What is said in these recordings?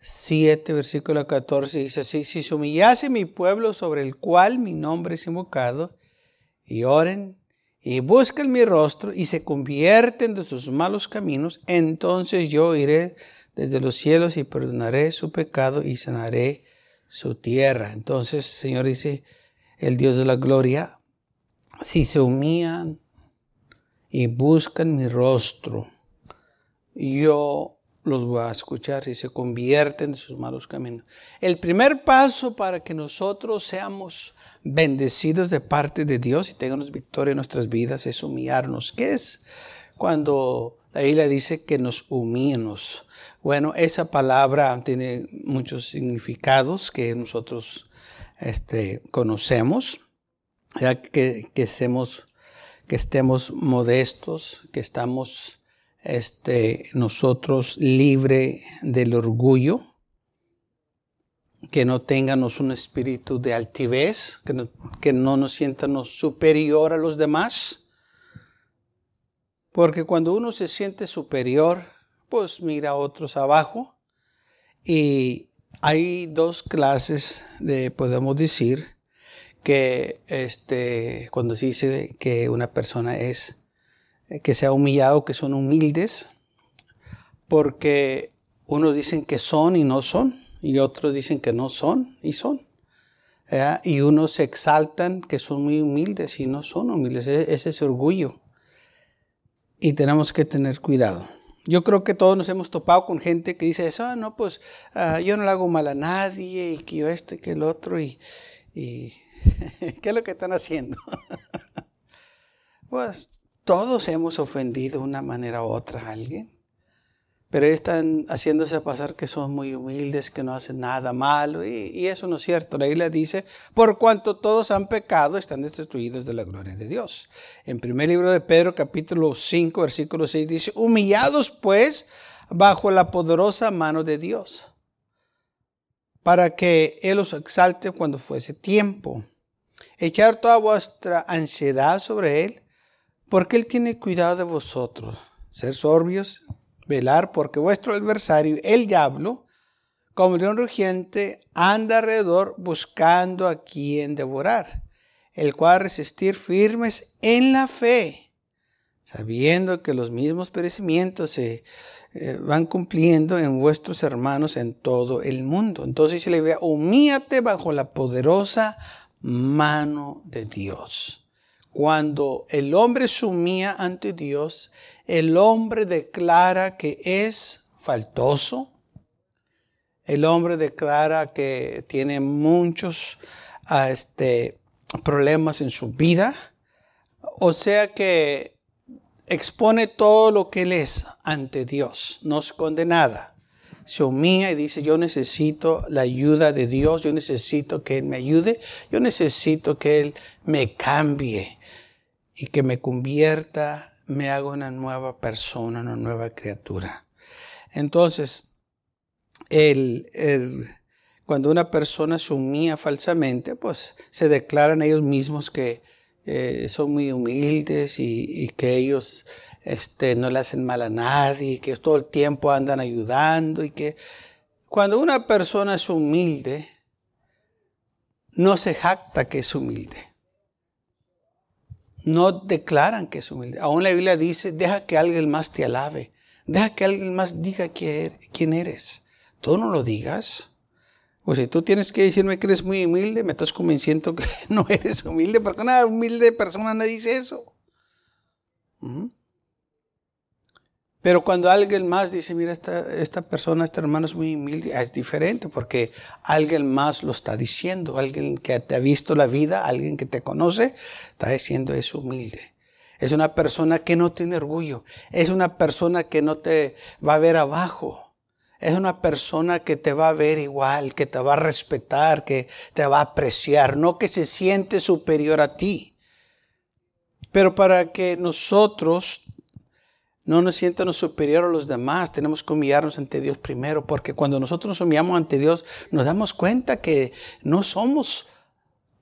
7, versículo 14, dice así, si se humillase mi pueblo sobre el cual mi nombre es invocado, y oren, y busquen mi rostro, y se convierten de sus malos caminos, entonces yo iré desde los cielos y perdonaré su pecado y sanaré su tierra. Entonces, Señor dice, el Dios de la gloria, si se humillan y buscan mi rostro, yo los va a escuchar si se convierten de sus malos caminos. El primer paso para que nosotros seamos bendecidos de parte de Dios y tengamos victoria en nuestras vidas es humillarnos. ¿Qué es cuando la Biblia dice que nos humillemos? Bueno, esa palabra tiene muchos significados que nosotros este, conocemos, ya que, que, que estemos modestos, que estamos este, nosotros libre del orgullo, que no tengamos un espíritu de altivez, que no, que no nos sientamos superior a los demás. Porque cuando uno se siente superior, pues mira a otros abajo. Y hay dos clases de, podemos decir, que este, cuando se dice que una persona es que se ha humillado, que son humildes, porque unos dicen que son y no son, y otros dicen que no son y son. Y unos se exaltan que son muy humildes y no son humildes. E-, ese es orgullo. Y tenemos que tener cuidado. Yo creo que todos nos hemos topado con gente que dice eso, ah, no, pues ah, yo no le hago mal a nadie y que yo esto y que el otro y, y ¿qué es lo que están haciendo? pues todos hemos ofendido de una manera u otra a alguien. Pero están haciéndose pasar que son muy humildes, que no hacen nada malo. Y, eso no es cierto. La Biblia dice, por cuanto todos han pecado, están destituidos de la gloria de Dios. En primer libro de Pedro, capítulo 5, versículo 6, dice, humillados pues bajo la poderosa mano de Dios, para que Él os exalte cuando fuese tiempo. Echar toda vuestra ansiedad sobre Él porque Él tiene cuidado de vosotros. Ser sorbios, velar, porque vuestro adversario, el diablo, como león rugiente, anda alrededor buscando a quien devorar, el cual resistir firmes en la fe, sabiendo que los mismos perecimientos se eh, van cumpliendo en vuestros hermanos en todo el mundo. Entonces se le ve, humíate bajo la poderosa mano de Dios. Cuando el hombre sumía ante Dios, el hombre declara que es faltoso. El hombre declara que tiene muchos ah, este, problemas en su vida. O sea que expone todo lo que él es ante Dios. No esconde nada. Se humilla y dice, yo necesito la ayuda de Dios, yo necesito que Él me ayude, yo necesito que Él me cambie y que me convierta, me haga una nueva persona, una nueva criatura. Entonces, el, cuando una persona se humilla falsamente, pues se declaran ellos mismos que eh, son muy humildes y, que ellos este, no le hacen mal a nadie, que todo el tiempo andan ayudando y que cuando una persona es humilde, no se jacta que es humilde no declaran que es humilde. Aún la Biblia dice, deja que alguien más te alabe. Deja que alguien más diga er-, quién eres. Tú no lo digas. O si tú tienes que decirme que eres muy humilde, me estás convenciendo que no eres humilde, porque una humilde persona no dice eso. Pero cuando alguien más dice, mira, esta, esta persona, este hermano es muy humilde, es diferente porque alguien más lo está diciendo, alguien que te ha visto la vida, alguien que te conoce, está diciendo es humilde. Es una persona que no tiene orgullo, es una persona que no te va a ver abajo, es una persona que te va a ver igual, que te va a respetar, que te va a apreciar, no que se siente superior a ti. Pero para que nosotros no nos sientamos superior a los demás, tenemos que humillarnos ante Dios primero, porque cuando nosotros nos humillamos ante Dios, nos damos cuenta que no somos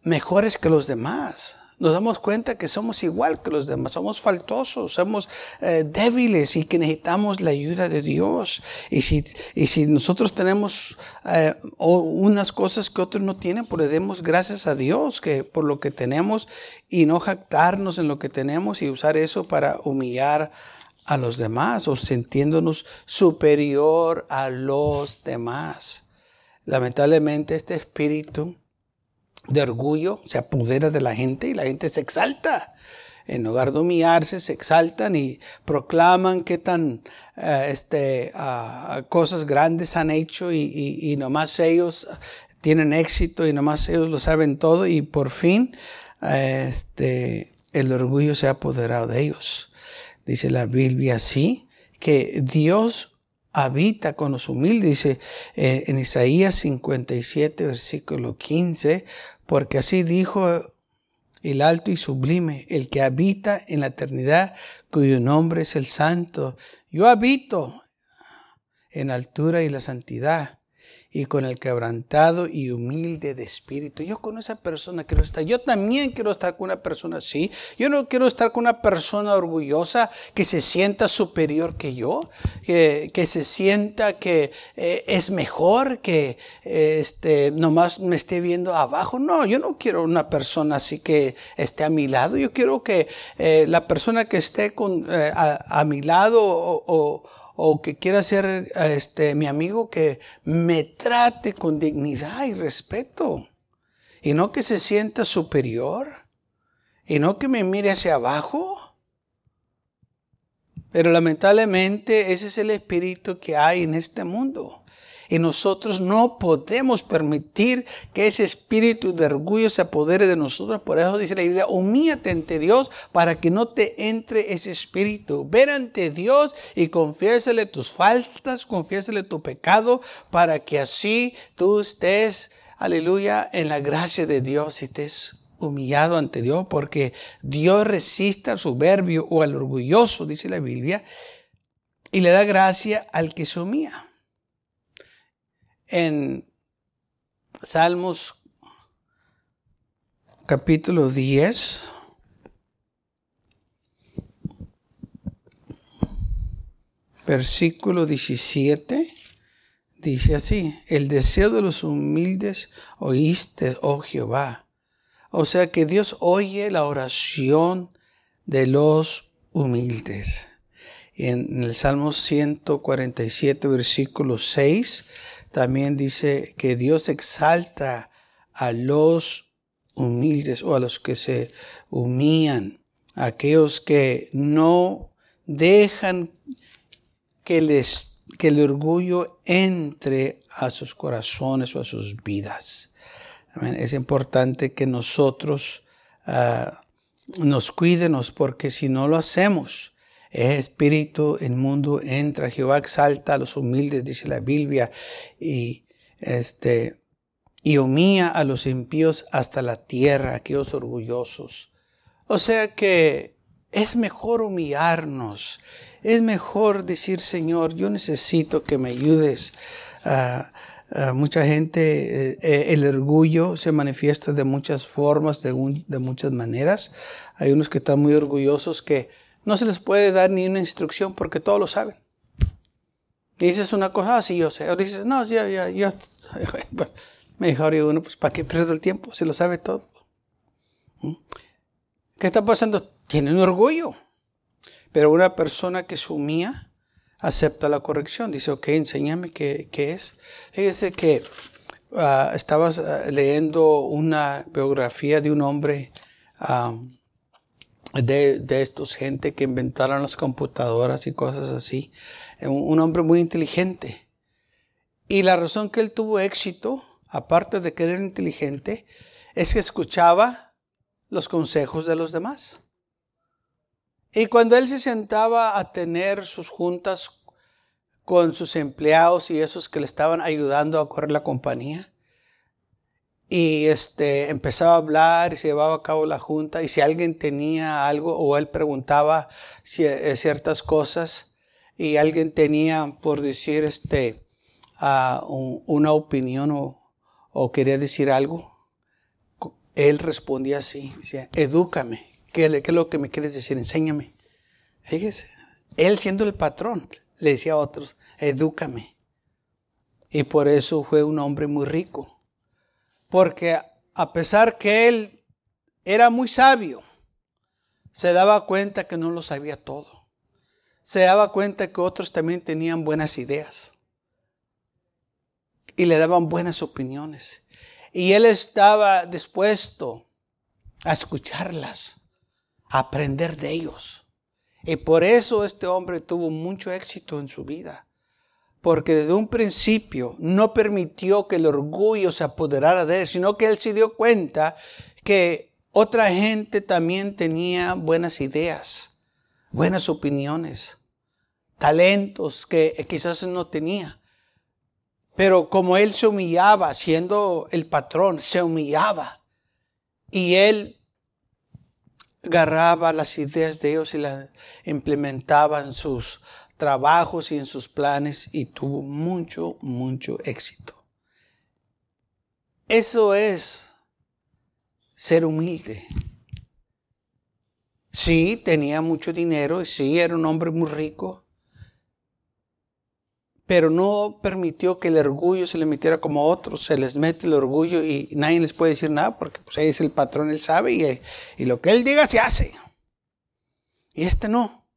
mejores que los demás. Nos damos cuenta que somos igual que los demás, somos faltosos, somos eh, débiles y que necesitamos la ayuda de Dios. Y si, y si nosotros tenemos eh, unas cosas que otros no tienen, pues le demos gracias a Dios que por lo que tenemos y no jactarnos en lo que tenemos y usar eso para humillar a los demás o sintiéndonos superior a los demás. Lamentablemente este espíritu de orgullo se apodera de la gente y la gente se exalta. En lugar de humillarse, se exaltan y proclaman qué tan eh, este, ah, cosas grandes han hecho y, y, nomás ellos tienen éxito y nomás ellos lo saben todo y por fin este, el orgullo se ha apoderado de ellos. Dice la Biblia así, que Dios habita con los humildes, dice eh, en Isaías 57, versículo 15, porque así dijo el alto y sublime, el que habita en la eternidad, cuyo nombre es el santo. Yo habito en altura y la santidad y con el quebrantado y humilde de espíritu. Yo con esa persona quiero estar. Yo también quiero estar con una persona así. Yo no quiero estar con una persona orgullosa que se sienta superior que yo, que, que se sienta que eh, es mejor, que eh, este, nomás me esté viendo abajo. No, yo no quiero una persona así que esté a mi lado. Yo quiero que eh, la persona que esté con, a, mi lado o o que quiera ser este, mi amigo, que me trate con dignidad y respeto. Y no que se sienta superior. Y no que me mire hacia abajo. Pero lamentablemente ese es el espíritu que hay en este mundo. Y nosotros no podemos permitir que ese espíritu de orgullo se apodere de nosotros. Por eso dice la Biblia, humíate ante Dios para que no te entre ese espíritu. Ver ante Dios y confiésele tus faltas, confiésele tu pecado, para que así tú estés, aleluya, en la gracia de Dios y estés humillado ante Dios, porque Dios resiste al soberbio o al orgulloso, dice la Biblia, y le da gracia al que se humilla en Salmos capítulo 10, versículo 17, dice así, el deseo de los humildes oíste, oh Jehová. O sea que Dios oye la oración de los humildes. En el Salmo 147, versículo 6, también dice que Dios exalta a los humildes o a los que se humillan, aquellos que no dejan que, les, que el orgullo entre a sus corazones o a sus vidas. Es importante que nosotros ah, nos cuidemos porque si no lo hacemos, es espíritu el mundo entra. Jehová exalta a los humildes, dice la Biblia, y este y humilla a los impíos hasta la tierra, aquellos orgullosos. O sea que es mejor humillarnos, es mejor decir, Señor, yo necesito que me ayudes. a mucha gente, eh, eh, el orgullo se manifiesta de muchas formas, de, de muchas maneras. Hay unos que están muy orgullosos que no se les puede dar ni una instrucción porque todos lo saben. Dices una cosa, así ah, yo sé. O dices, no, ya, ya, ya. Pues, mejor y uno, pues, ¿para qué pierdo el tiempo? Se lo sabe todo. ¿Mm? ¿Qué está pasando? Tiene un orgullo. Pero una persona que humilla, acepta la corrección. Dice, ok, enséñame qué, qué es. Fíjese que uh, estabas ah, leyendo una biografía de un hombre de, de estos gente que inventaron las computadoras y cosas así. Un, hombre muy inteligente. Y la razón que él tuvo éxito, aparte de que era inteligente, es que escuchaba los consejos de los demás. Y cuando él se sentaba a tener sus juntas con sus empleados y esos que le estaban ayudando a correr la compañía. Y este, empezaba a hablar y se llevaba a cabo la junta. Y si alguien tenía algo o él preguntaba eh, ciertas cosas y alguien tenía, por decir, este, una opinión o, o, quería decir algo, él respondía así, decía, edúcame, ¿qué, ¿qué, es lo que me quieres decir? Enséñame. Fíjese, él siendo el patrón, le decía a otros, edúcame. Y por eso fue un hombre muy rico. Porque a pesar que él era muy sabio, se daba cuenta que no lo sabía todo. Se daba cuenta que otros también tenían buenas ideas. Y le daban buenas opiniones. Y él estaba dispuesto a escucharlas, a aprender de ellos. Y por eso este hombre tuvo mucho éxito en su vida. Porque desde un principio no permitió que el orgullo se apoderara de él, sino que él se dio cuenta que otra gente también tenía buenas ideas, buenas opiniones, talentos que quizás no tenía. Pero como él se humillaba, siendo el patrón, se humillaba. Y él agarraba las ideas de ellos y las implementaba en sus trabajos y en sus planes y tuvo mucho, mucho éxito. Eso es ser humilde. Sí, tenía mucho dinero, sí, era un hombre muy rico, pero no permitió que el orgullo se le metiera como otros. Se les mete el orgullo y nadie les puede decir nada porque pues, es el patrón, él sabe y, y lo que él diga se hace. Y este no.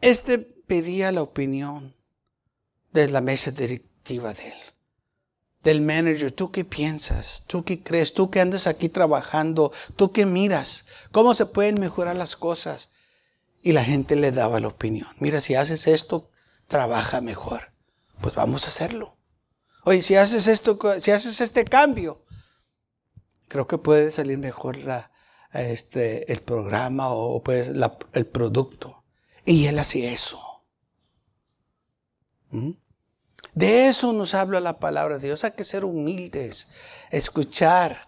Este pedía la opinión de la mesa directiva de él, del manager. ¿Tú qué piensas? ¿Tú qué crees? ¿Tú que andas aquí trabajando? ¿Tú qué miras? ¿Cómo se pueden mejorar las cosas? Y la gente le daba la opinión. Mira, si haces esto, trabaja mejor. Pues vamos a hacerlo. Oye, si haces esto, si haces este cambio, creo que puede salir mejor este, el programa o pues el producto. Y él hacía eso. De eso nos habla la palabra de Dios. Hay que ser humildes, escuchar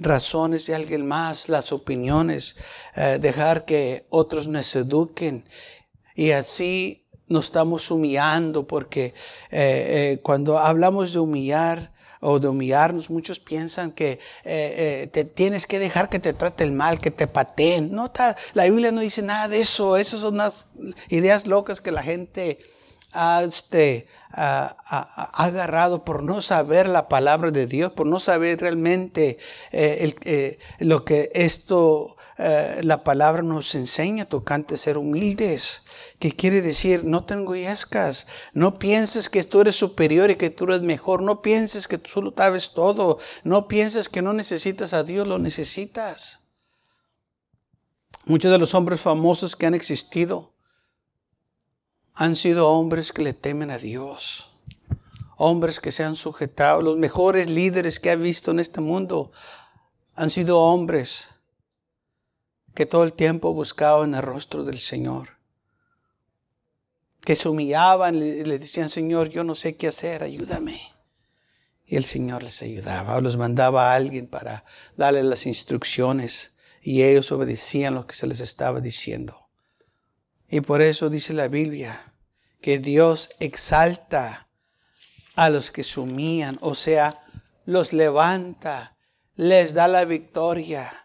razones de alguien más, las opiniones, eh, dejar que otros nos eduquen y así nos estamos humillando porque eh, eh, cuando hablamos de humillar o de humillarnos, muchos piensan que te tienes que dejar que te trate el mal, que te pateen. No, la Biblia no dice nada de eso. Esas son unas ideas locas que la gente ha, este, agarrado por no saber la palabra de Dios, por no saber realmente lo que esto, la palabra nos enseña tocante ser humildes que quiere decir, no tengo yescas, no pienses que tú eres superior y que tú eres mejor, no pienses que tú lo sabes todo, no pienses que no necesitas a Dios, lo necesitas. Muchos de los hombres famosos que han existido han sido hombres que le temen a Dios, hombres que se han sujetado, los mejores líderes que ha visto en este mundo han sido hombres que todo el tiempo buscaban el rostro del Señor que se humillaban y le decían, Señor, yo no sé qué hacer, ayúdame. Y el Señor les ayudaba, o los mandaba a alguien para darle las instrucciones y ellos obedecían lo que se les estaba diciendo. Y por eso dice la Biblia que Dios exalta a los que se humillan, o sea, los levanta, les da la victoria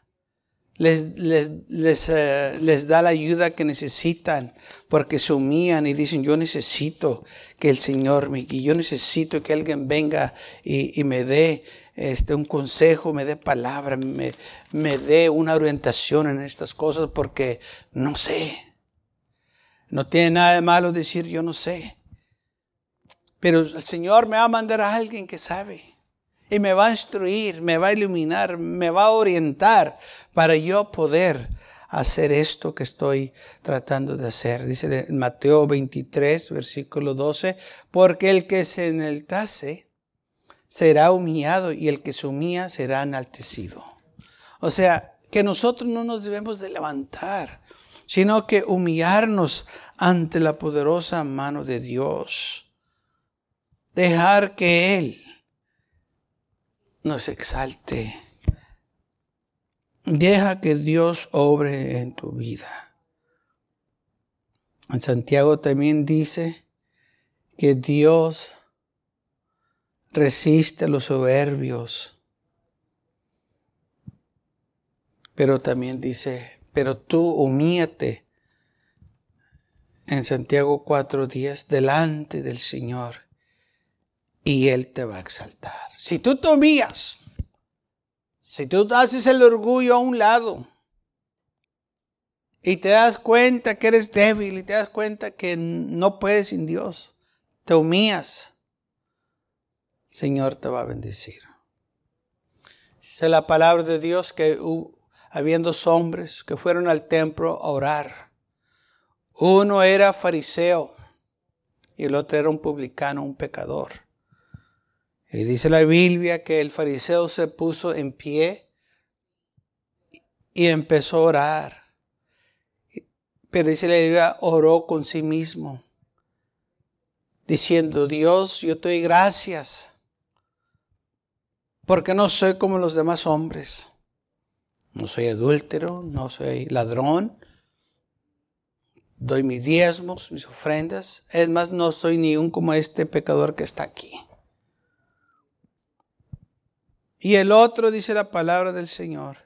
les, les, eh, les, da la ayuda que necesitan porque se humillan y dicen, yo necesito que el Señor me guíe, yo necesito que alguien venga y, me dé este, un consejo, me dé palabra, me, me dé una orientación en estas cosas porque no sé. No tiene nada de malo decir yo no sé. Pero el Señor me va a mandar a alguien que sabe. Y me va a instruir, me va a iluminar, me va a orientar para yo poder hacer esto que estoy tratando de hacer. Dice en Mateo 23, versículo 12, porque el que se enaltase será humillado y el que se humilla será enaltecido. O sea, que nosotros no nos debemos de levantar, sino que humillarnos ante la poderosa mano de Dios. Dejar que Él nos exalte. Deja que Dios obre en tu vida. En Santiago también dice que Dios resiste a los soberbios. Pero también dice, pero tú humíate en Santiago 4:10 delante del Señor y Él te va a exaltar. Si tú te humillas, si tú haces el orgullo a un lado y te das cuenta que eres débil y te das cuenta que no puedes sin Dios, te humillas, Señor te va a bendecir. Dice la palabra de Dios que habiendo hombres que fueron al templo a orar. Uno era fariseo y el otro era un publicano, un pecador. Y dice la Biblia que el fariseo se puso en pie y empezó a orar. Pero dice la Biblia, oró con sí mismo, diciendo, Dios, yo te doy gracias, porque no soy como los demás hombres. No soy adúltero, no soy ladrón. Doy mis diezmos, mis ofrendas. Es más, no soy ni un como este pecador que está aquí. Y el otro dice la palabra del Señor,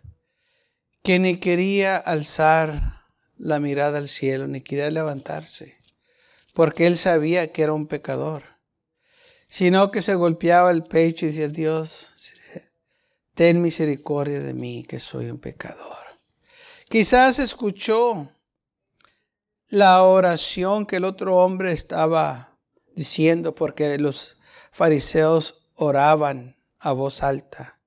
que ni quería alzar la mirada al cielo, ni quería levantarse, porque él sabía que era un pecador, sino que se golpeaba el pecho y decía, Dios, ten misericordia de mí, que soy un pecador. Quizás escuchó la oración que el otro hombre estaba diciendo, porque los fariseos oraban a voz alta.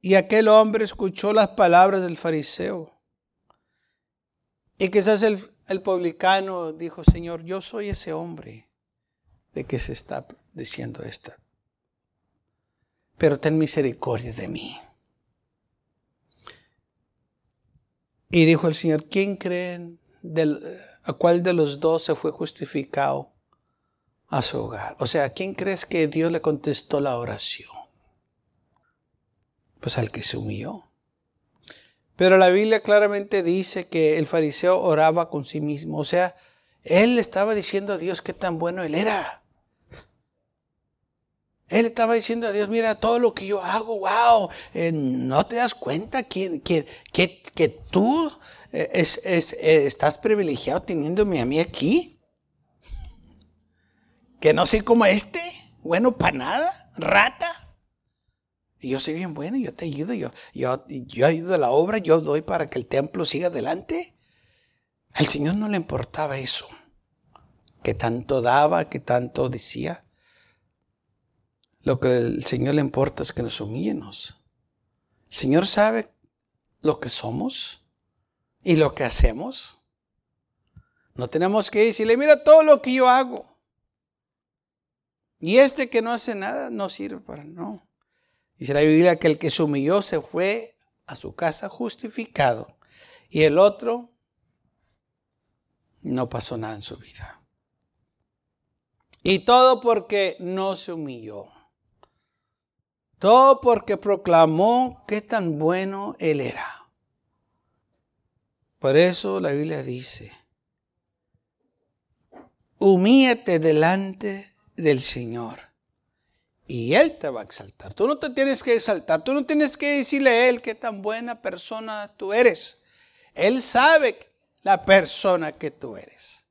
Y aquel hombre escuchó las palabras del fariseo. Y quizás el, publicano dijo, Señor, yo soy ese hombre de que se está diciendo esta pero ten misericordia de mí. Y dijo el Señor, ¿quién creen a cuál de los dos se fue justificado a su hogar? O sea, ¿quién crees que Dios le contestó la oración? Pues al que se humilló. Pero la Biblia claramente dice que el fariseo oraba con sí mismo. O sea, él estaba diciendo a Dios qué tan bueno él era. Él estaba diciendo a Dios, mira todo lo que yo hago, wow, eh, no te das cuenta que, que, que, tú eh, es, eh, estás privilegiado teniéndome a mí aquí. Que no soy como este, bueno para nada, rata. Y yo soy bien bueno, yo te ayudo, yo, yo, yo ayudo a la obra, yo doy para que el templo siga adelante. Al Señor no le importaba eso, que tanto daba, que tanto decía. Lo que el Señor le importa es que nos humillemos. El Señor sabe lo que somos y lo que hacemos. No tenemos que decirle, mira todo lo que yo hago. Y este que no hace nada no sirve para no. Dice la Biblia que el que se humilló se fue a su casa justificado. Y el otro no pasó nada en su vida. Y todo porque no se humilló. Todo porque proclamó qué tan bueno Él era. Por eso la Biblia dice, humíate delante del Señor y Él te va a exaltar. Tú no te tienes que exaltar, tú no tienes que decirle a Él qué tan buena persona tú eres. Él sabe la persona que tú eres.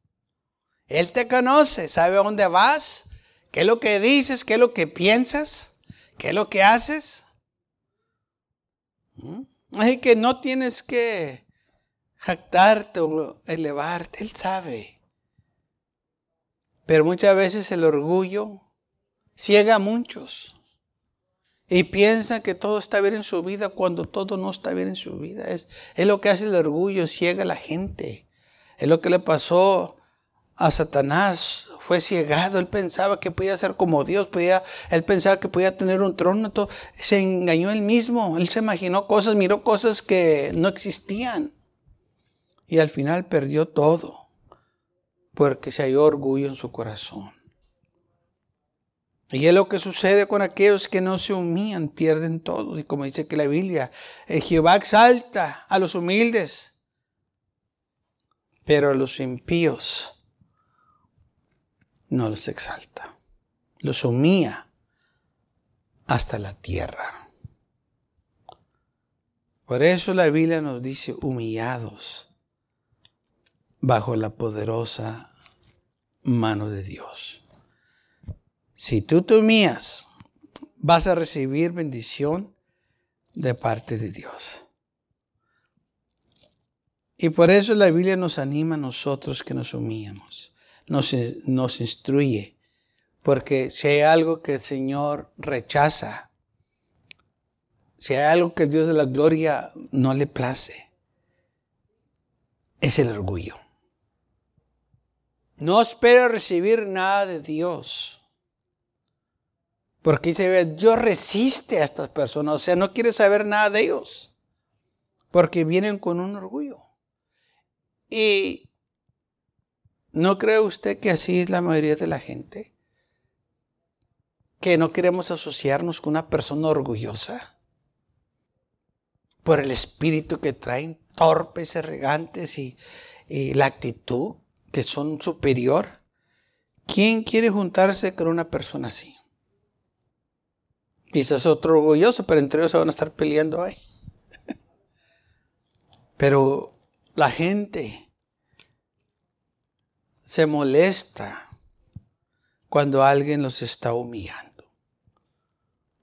Él te conoce, sabe a dónde vas, qué es lo que dices, qué es lo que piensas. ¿Qué es lo que haces? ¿Mm? Así que no tienes que jactarte o elevarte, Él sabe. Pero muchas veces el orgullo ciega a muchos y piensan que todo está bien en su vida cuando todo no está bien en su vida. Es, es lo que hace el orgullo, ciega a la gente. Es lo que le pasó a Satanás fue ciegado, él pensaba que podía ser como Dios, podía, él pensaba que podía tener un trono, se engañó él mismo, él se imaginó cosas, miró cosas que no existían. Y al final perdió todo porque se halló orgullo en su corazón. Y es lo que sucede con aquellos que no se humillan, pierden todo. Y como dice que la Biblia, eh, Jehová exalta a los humildes, pero a los impíos no los exalta. Los humilla hasta la tierra. Por eso la Biblia nos dice humillados bajo la poderosa mano de Dios. Si tú te humillas, vas a recibir bendición de parte de Dios. Y por eso la Biblia nos anima a nosotros que nos humillamos, nos, nos instruye, porque si hay algo que el Señor rechaza, si hay algo que Dios de la gloria no le place, es el orgullo. No espero recibir nada de Dios. Porque dice, Dios resiste a estas personas, o sea, no quiere saber nada de ellos, porque vienen con un orgullo. Y ¿no cree usted que así es la mayoría de la gente? Que no queremos asociarnos con una persona orgullosa por el espíritu que traen, torpes, arrogantes y, y la actitud que son superior. ¿Quién quiere juntarse con una persona así? Quizás otro orgulloso, pero entre ellos se van a estar peleando ahí. Pero la gente se molesta cuando alguien los está humillando.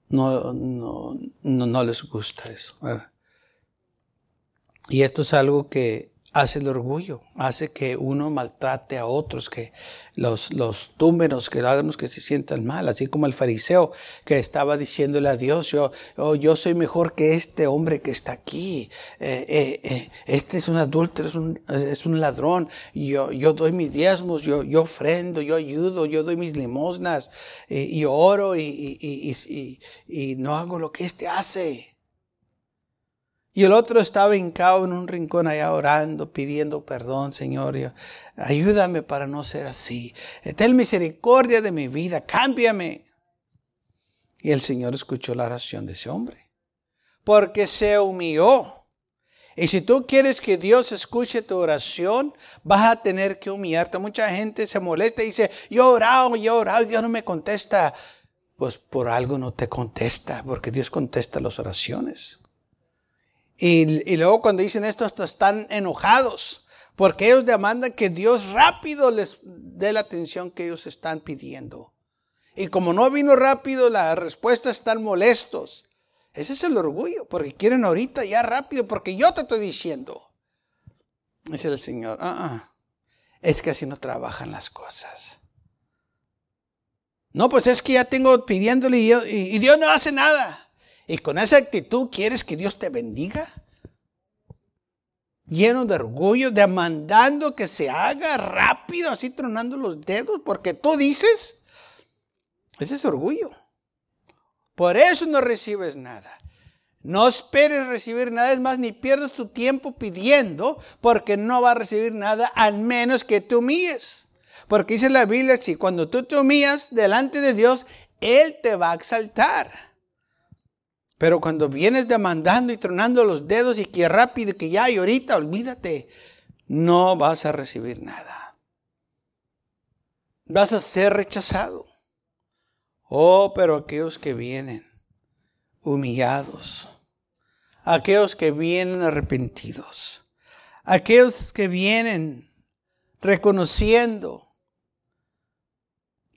No, no, no, no les gusta eso. Y esto es algo que hace el orgullo, hace que uno maltrate a otros, que los, los túmeros, que hagan que se sientan mal, así como el fariseo que estaba diciéndole a Dios, yo, oh, yo soy mejor que este hombre que está aquí, eh, eh, eh, este es un adúltero, es un, es un ladrón, yo, yo doy mis diezmos, yo, yo ofrendo, yo ayudo, yo doy mis limosnas, y oro y, y, y, y no hago lo que este hace. Y el otro estaba hincado en un rincón allá orando, pidiendo perdón, Señor. Ayúdame para no ser así. Ten misericordia de mi vida, cámbiame. Y el Señor escuchó la oración de ese hombre. Porque se humilló. Y si tú quieres que Dios escuche tu oración, vas a tener que humillarte. Mucha gente se molesta y dice, yo he orado, yo he orado, Dios no me contesta. Pues por algo no te contesta, porque Dios contesta las oraciones. Y, luego cuando dicen esto, hasta están enojados, porque ellos demandan que Dios rápido les dé la atención que ellos están pidiendo. Y como no vino rápido, la respuesta están molestos. Ese es el orgullo, porque quieren ahorita ya rápido, porque yo te estoy diciendo. Dice el Señor, ah, es que así no trabajan las cosas. No, pues es que ya tengo pidiéndole y Dios no hace nada. Y con esa actitud quieres que Dios te bendiga. Lleno de orgullo, demandando que se haga rápido, así tronando los dedos, porque tú dices, ese es orgullo. Por eso no recibes nada. No esperes recibir nada, es más, ni pierdas tu tiempo pidiendo, porque no va a recibir nada, al menos que te humilles. Porque dice la Biblia, si cuando tú te humillas delante de Dios, Él te va a exaltar. Pero cuando vienes demandando y tronando los dedos y que rápido, que ya y ahorita, olvídate, no vas a recibir nada. Vas a ser rechazado. Oh, pero aquellos que vienen humillados, aquellos que vienen arrepentidos, aquellos que vienen reconociendo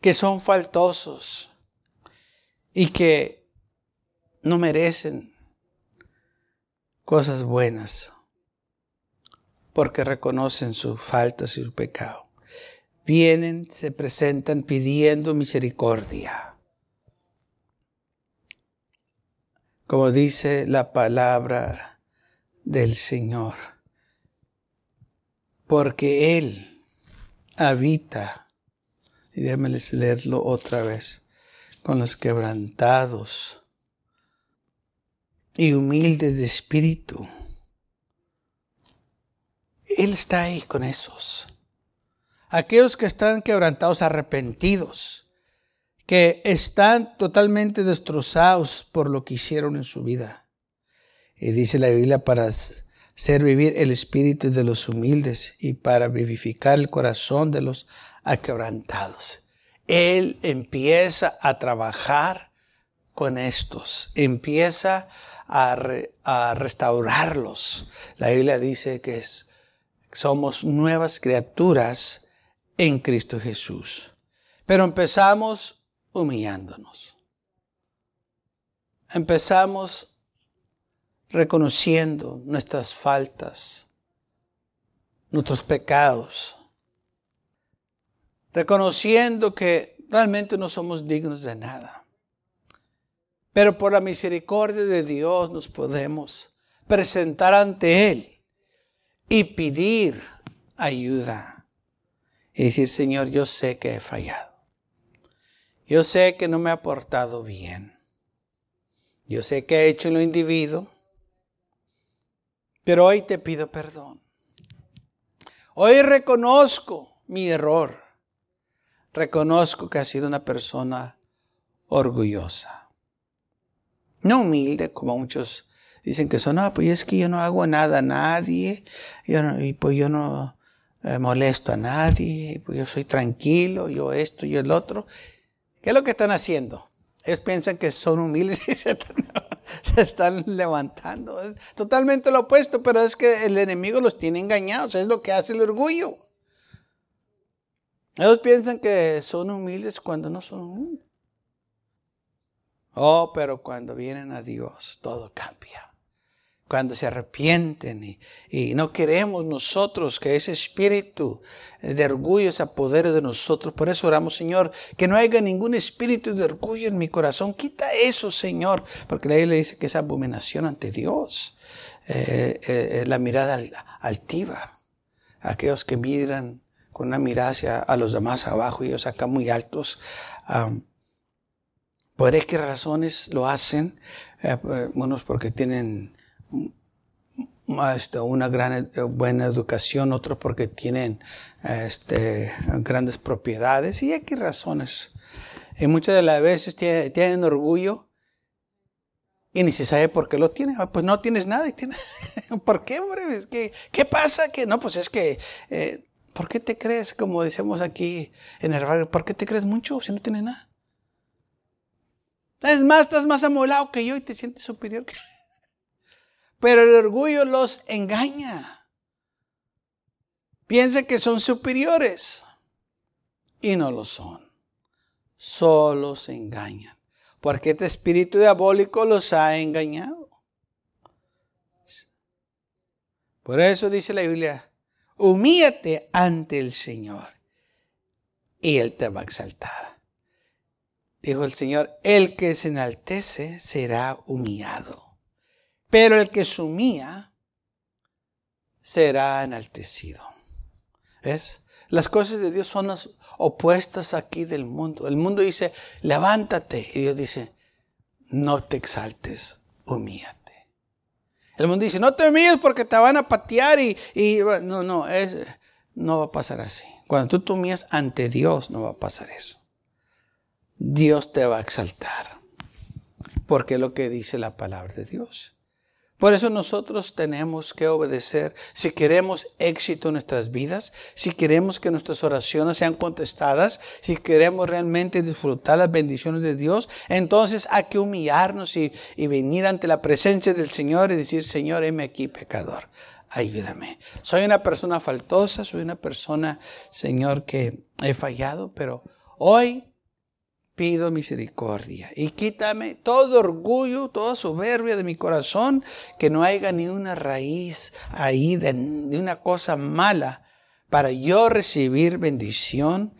que son faltosos y que no merecen cosas buenas porque reconocen sus faltas y su pecado. Vienen, se presentan pidiendo misericordia. Como dice la palabra del Señor. Porque Él habita, y déjenme leerlo otra vez, con los quebrantados y humildes de espíritu. Él está ahí con esos. Aquellos que están quebrantados, arrepentidos, que están totalmente destrozados por lo que hicieron en su vida. Y dice la Biblia para hacer vivir el espíritu de los humildes y para vivificar el corazón de los aquebrantados. Él empieza a trabajar con estos, empieza a, restaurarlos. La Biblia dice que somos nuevas criaturas en Cristo Jesús. Pero empezamos humillándonos. Empezamos reconociendo nuestras faltas, nuestros pecados, reconociendo que realmente no somos dignos de nada. Pero por la misericordia de Dios nos podemos presentar ante Él y pedir ayuda. Y decir, Señor, yo sé que he fallado. Yo sé que no me ha portado bien. Yo sé que he hecho lo individuo. Pero hoy te pido perdón. Hoy reconozco mi error. Reconozco que he sido una persona orgullosa no humilde, como muchos dicen que son, no, pues es que yo no hago nada a nadie, yo y pues yo no eh, molesto a nadie, pues yo soy tranquilo, yo esto, yo el otro. ¿Qué es lo que están haciendo? Ellos piensan que son humildes y se están, levantando. Es totalmente lo opuesto, pero es que el enemigo los tiene engañados, es lo que hace el orgullo. Ellos piensan que son humildes cuando no son humildes. Oh, pero cuando vienen a Dios, todo cambia. Cuando se arrepienten y, no queremos nosotros que ese espíritu de orgullo se apodere de nosotros. Por eso oramos, Señor, que no haya ningún espíritu de orgullo en mi corazón. Quita eso, Señor, porque la Biblia dice que es abominación ante Dios. Eh, eh, la mirada altiva. Aquellos que miran con una mirada hacia a los demás abajo y ellos acá muy altos. ¿Por qué razones lo hacen? Eh, unos porque tienen este, una gran eh, buena educación, otros porque tienen este, grandes propiedades y qué razones. Y muchas de las veces tienen, orgullo y ni se sabe por qué lo tienen. Ah, pues no tienes nada. Y ¿Por qué, hombre? ¿Qué pasa? Que no, pues es que, eh, ¿por qué te crees, como decimos aquí en el barrio, ¿por qué te crees mucho si no tienes nada? Es más, estás más amolado que yo y te sientes superior que Pero el orgullo los engaña. Piensa que son superiores y no lo son. Solo se engañan. Porque este espíritu diabólico los ha engañado. Por eso dice la Biblia, humíate ante el Señor y Él te va a exaltar dijo el Señor, el que se enaltece será humillado, pero el que se humilla será enaltecido. ¿Ves? Las cosas de Dios son las opuestas aquí del mundo. El mundo dice, levántate. Y Dios dice, no te exaltes, humíate. El mundo dice, no te humilles porque te van a patear y, no, no, no va a pasar así. Cuando tú te humillas ante Dios, no va a pasar eso. Dios te va a exaltar. Porque es lo que dice la palabra de Dios. Por eso nosotros tenemos que obedecer. Si queremos éxito en nuestras vidas, si queremos que nuestras oraciones sean contestadas, si queremos realmente disfrutar las bendiciones de Dios, entonces hay que humillarnos y, venir ante la presencia del Señor y decir, Señor, heme aquí pecador, ayúdame. Soy una persona faltosa, soy una persona, Señor, que he fallado, pero hoy pido misericordia y quítame todo orgullo, toda soberbia de mi corazón, que no haya ni una raíz ahí de, una cosa mala para yo recibir bendición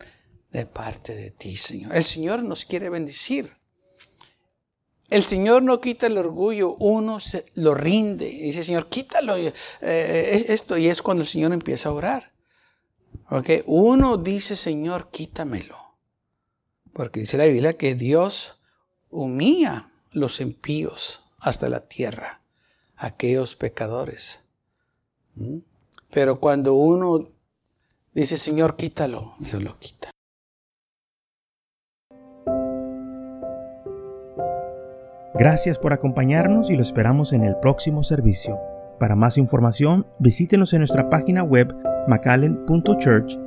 de parte de ti, Señor. El Señor nos quiere bendecir. El Señor no quita el orgullo, uno se lo rinde. Y dice, Señor, quítalo eh, esto. Y es cuando el Señor empieza a orar. Okay? Uno dice, Señor, quítamelo. Porque dice la Biblia que Dios humilla los impíos hasta la tierra, aquellos pecadores. ¿Mm? Pero cuando uno dice, Señor, quítalo, Dios lo quita. Gracias por acompañarnos y lo esperamos en el próximo servicio. Para más información, visítenos en nuestra página web macallen.church.